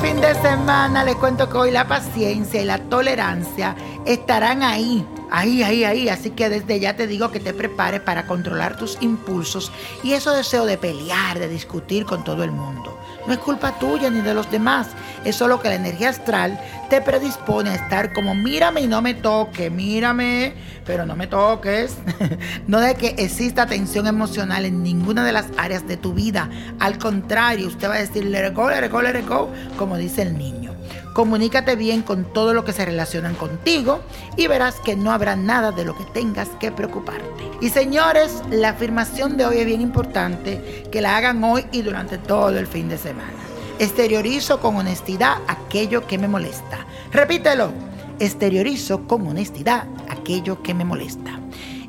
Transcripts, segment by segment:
fin de semana les cuento que hoy la paciencia y la tolerancia estarán ahí, ahí, ahí, ahí. Así que desde ya te digo que te prepares para controlar tus impulsos y eso deseo de pelear, de discutir con todo el mundo. No es culpa tuya ni de los demás. Es solo que la energía astral te predispone a estar como mírame y no me toque, mírame, pero no me toques. no de que exista tensión emocional en ninguna de las áreas de tu vida. Al contrario, usted va a decir let it go, let it go, let go, como dice el niño. Comunícate bien con todo lo que se relacionan contigo y verás que no habrá nada de lo que tengas que preocuparte. Y señores, la afirmación de hoy es bien importante que la hagan hoy y durante todo el fin de semana. Exteriorizo con honestidad aquello que me molesta. Repítelo. Exteriorizo con honestidad aquello que me molesta.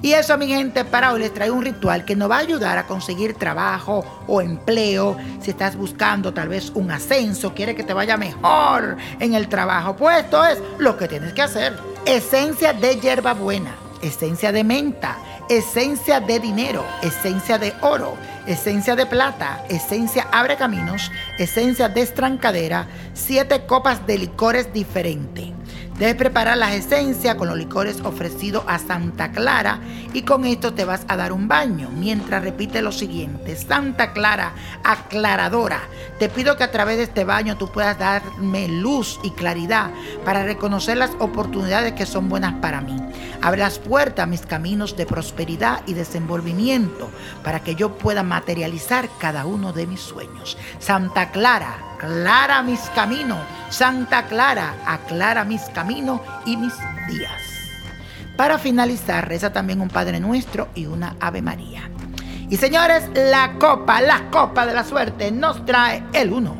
Y eso, mi gente, para hoy les traigo un ritual que nos va a ayudar a conseguir trabajo o empleo. Si estás buscando tal vez un ascenso, quiere que te vaya mejor en el trabajo, pues esto es lo que tienes que hacer. Esencia de hierbabuena, esencia de menta, esencia de dinero, esencia de oro, esencia de plata, esencia abre caminos, esencia de estrancadera, siete copas de licores diferentes. Debes preparar las esencias con los licores ofrecidos a Santa Clara y con esto te vas a dar un baño. Mientras repite lo siguiente, Santa Clara, aclaradora, te pido que a través de este baño tú puedas darme luz y claridad para reconocer las oportunidades que son buenas para mí. Abre las puertas a mis caminos de prosperidad y desenvolvimiento para que yo pueda materializar cada uno de mis sueños. Santa Clara, aclara mis caminos. Santa Clara, aclara mis caminos y mis días. Para finalizar, reza también un Padre Nuestro y una Ave María. Y señores, la copa, la copa de la suerte nos trae el 1,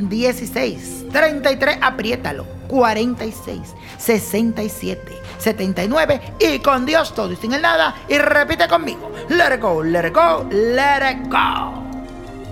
16, 33, apriétalo, 46, 67, 79 y con Dios todo y sin el nada. Y repite conmigo, let it go, let it go, let it go.